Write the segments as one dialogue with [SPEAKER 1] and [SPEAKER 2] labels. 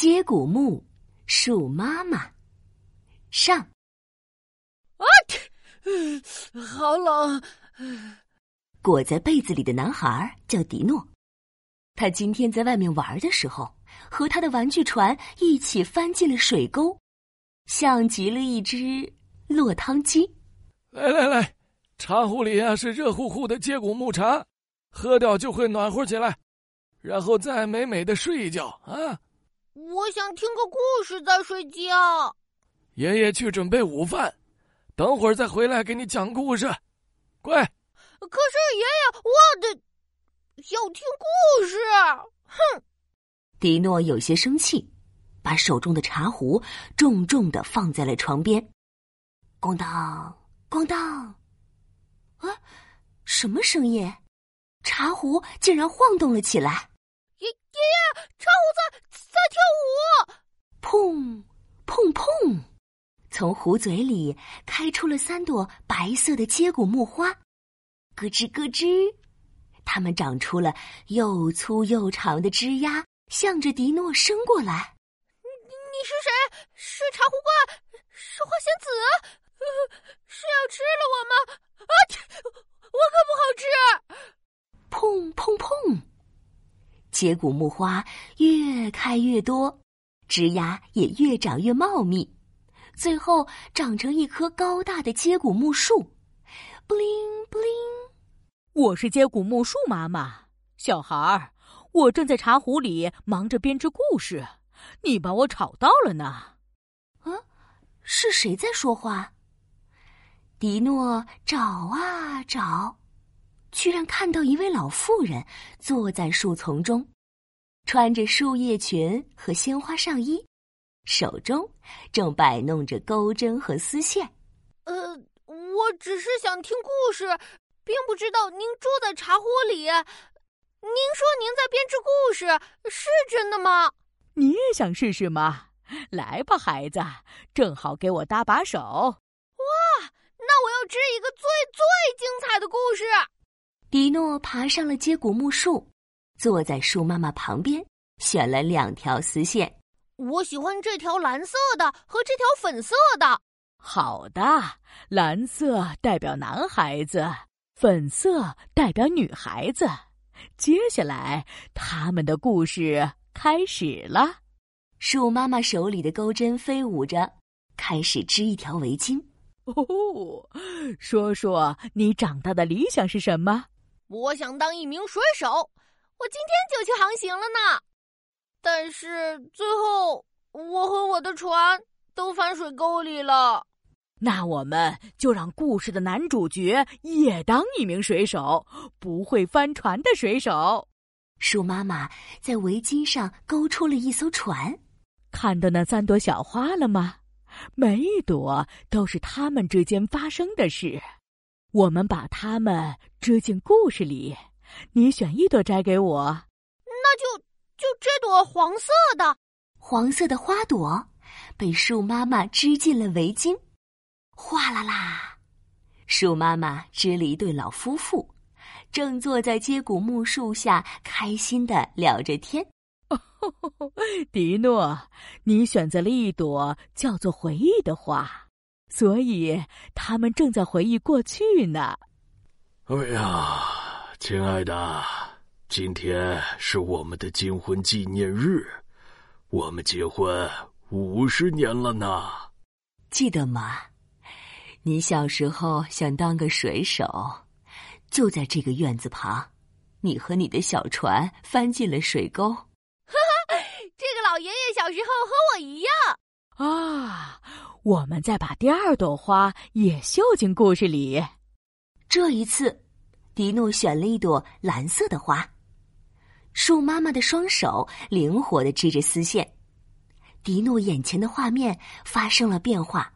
[SPEAKER 1] 接骨木，树妈妈，上。
[SPEAKER 2] 啊！好冷。
[SPEAKER 1] 裹在被子里的男孩叫迪诺，他今天在外面玩的时候，和他的玩具船一起翻进了水沟，像极了一只落汤鸡。
[SPEAKER 3] 来来来，茶壶里啊是热乎乎的接骨木茶，喝掉就会暖和起来，然后再美美的睡一觉啊。
[SPEAKER 2] 我想听个故事再睡觉。
[SPEAKER 3] 爷爷去准备午饭，等会儿再回来给你讲故事，乖。
[SPEAKER 2] 可是爷爷，我的要听故事。哼！
[SPEAKER 1] 迪诺有些生气，把手中的茶壶重重的放在了床边。咣当，咣当！啊，什么声音？茶壶竟然晃动了起来！
[SPEAKER 2] 爷爷爷，茶壶在在跳舞！
[SPEAKER 1] 砰砰砰！从壶嘴里开出了三朵白色的接骨木花。咯吱咯吱，它们长出了又粗又长的枝丫，向着迪诺伸过来。
[SPEAKER 2] 你你是谁？是茶壶怪？是花仙子？是要吃了我吗？啊！我可不好吃！
[SPEAKER 1] 砰砰砰！接骨木花越开越多，枝丫也越长越茂密，最后长成一棵高大的接骨木树。布灵布灵。
[SPEAKER 4] 我是接骨木树妈妈，小孩儿，我正在茶壶里忙着编织故事，你把我吵到了呢。
[SPEAKER 1] 啊，是谁在说话？迪诺找啊找，居然看到一位老妇人坐在树丛中，穿着树叶裙和鲜花上衣，手中正摆弄着钩针和丝线。
[SPEAKER 2] 呃，我只是想听故事。并不知道您住在茶壶里。您说您在编织故事，是真的吗？
[SPEAKER 4] 你也想试试吗？来吧，孩子，正好给我搭把手。
[SPEAKER 2] 哇，那我要织一个最最精彩的故事。
[SPEAKER 1] 迪诺爬上了接骨木树，坐在树妈妈旁边，选了两条丝线。
[SPEAKER 2] 我喜欢这条蓝色的和这条粉色的。
[SPEAKER 4] 好的，蓝色代表男孩子。粉色代表女孩子，接下来他们的故事开始了。
[SPEAKER 1] 树妈妈手里的钩针飞舞着，开始织一条围巾。
[SPEAKER 4] 哦，说说你长大的理想是什么？
[SPEAKER 2] 我想当一名水手，我今天就去航行了呢。但是最后，我和我的船都翻水沟里了。
[SPEAKER 4] 那我们就让故事的男主角也当一名水手，不会翻船的水手。
[SPEAKER 1] 鼠妈妈在围巾上勾出了一艘船，
[SPEAKER 4] 看到那三朵小花了吗？每一朵都是他们之间发生的事，我们把它们织进故事里。你选一朵摘给我，
[SPEAKER 2] 那就就这朵黄色的。
[SPEAKER 1] 黄色的花朵被树妈妈织进了围巾。哗啦啦，树妈妈织了一对老夫妇，正坐在接骨木树下，开心的聊着天。
[SPEAKER 4] 迪诺，你选择了一朵叫做回忆的花，所以他们正在回忆过去呢。
[SPEAKER 3] 哎呀，亲爱的，今天是我们的金婚纪念日，我们结婚五十年了呢，
[SPEAKER 1] 记得吗？你小时候想当个水手，就在这个院子旁，你和你的小船翻进了水沟。哈
[SPEAKER 2] 哈，这个老爷爷小时候和我一样
[SPEAKER 4] 啊！我们再把第二朵花也绣进故事里。
[SPEAKER 1] 这一次，迪诺选了一朵蓝色的花。树妈妈的双手灵活的织着丝线，迪诺眼前的画面发生了变化。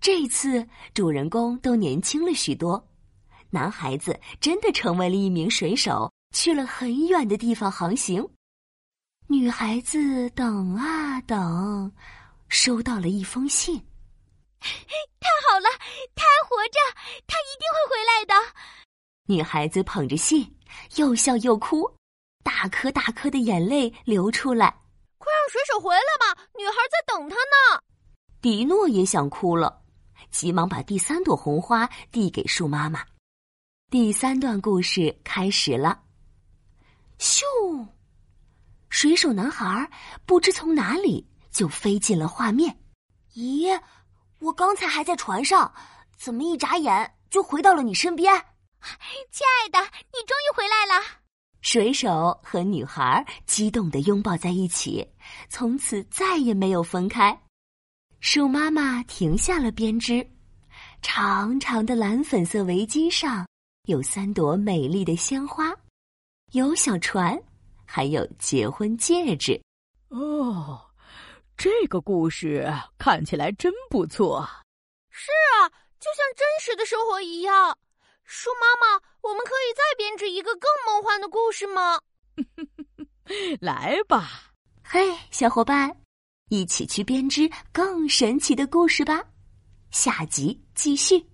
[SPEAKER 1] 这一次主人公都年轻了许多，男孩子真的成为了一名水手，去了很远的地方航行。女孩子等啊等，收到了一封信。
[SPEAKER 2] 太好了，他还活着，他一定会回来的。
[SPEAKER 1] 女孩子捧着信，又笑又哭，大颗大颗的眼泪流出来。
[SPEAKER 2] 快让水手回来吧，女孩在等他呢。
[SPEAKER 1] 迪诺也想哭了，急忙把第三朵红花递给树妈妈。第三段故事开始了。咻！水手男孩不知从哪里就飞进了画面。
[SPEAKER 5] 咦，我刚才还在船上，怎么一眨眼就回到了你身边？
[SPEAKER 6] 亲爱的，你终于回来了！
[SPEAKER 1] 水手和女孩激动的拥抱在一起，从此再也没有分开。树妈妈停下了编织，长长的蓝粉色围巾上有三朵美丽的鲜花，有小船，还有结婚戒指。
[SPEAKER 4] 哦，这个故事看起来真不错。
[SPEAKER 2] 是啊，就像真实的生活一样。树妈妈，我们可以再编织一个更梦幻的故事吗？
[SPEAKER 4] 来吧，
[SPEAKER 1] 嘿，小伙伴，一起去编织更神奇的故事吧！下集继续。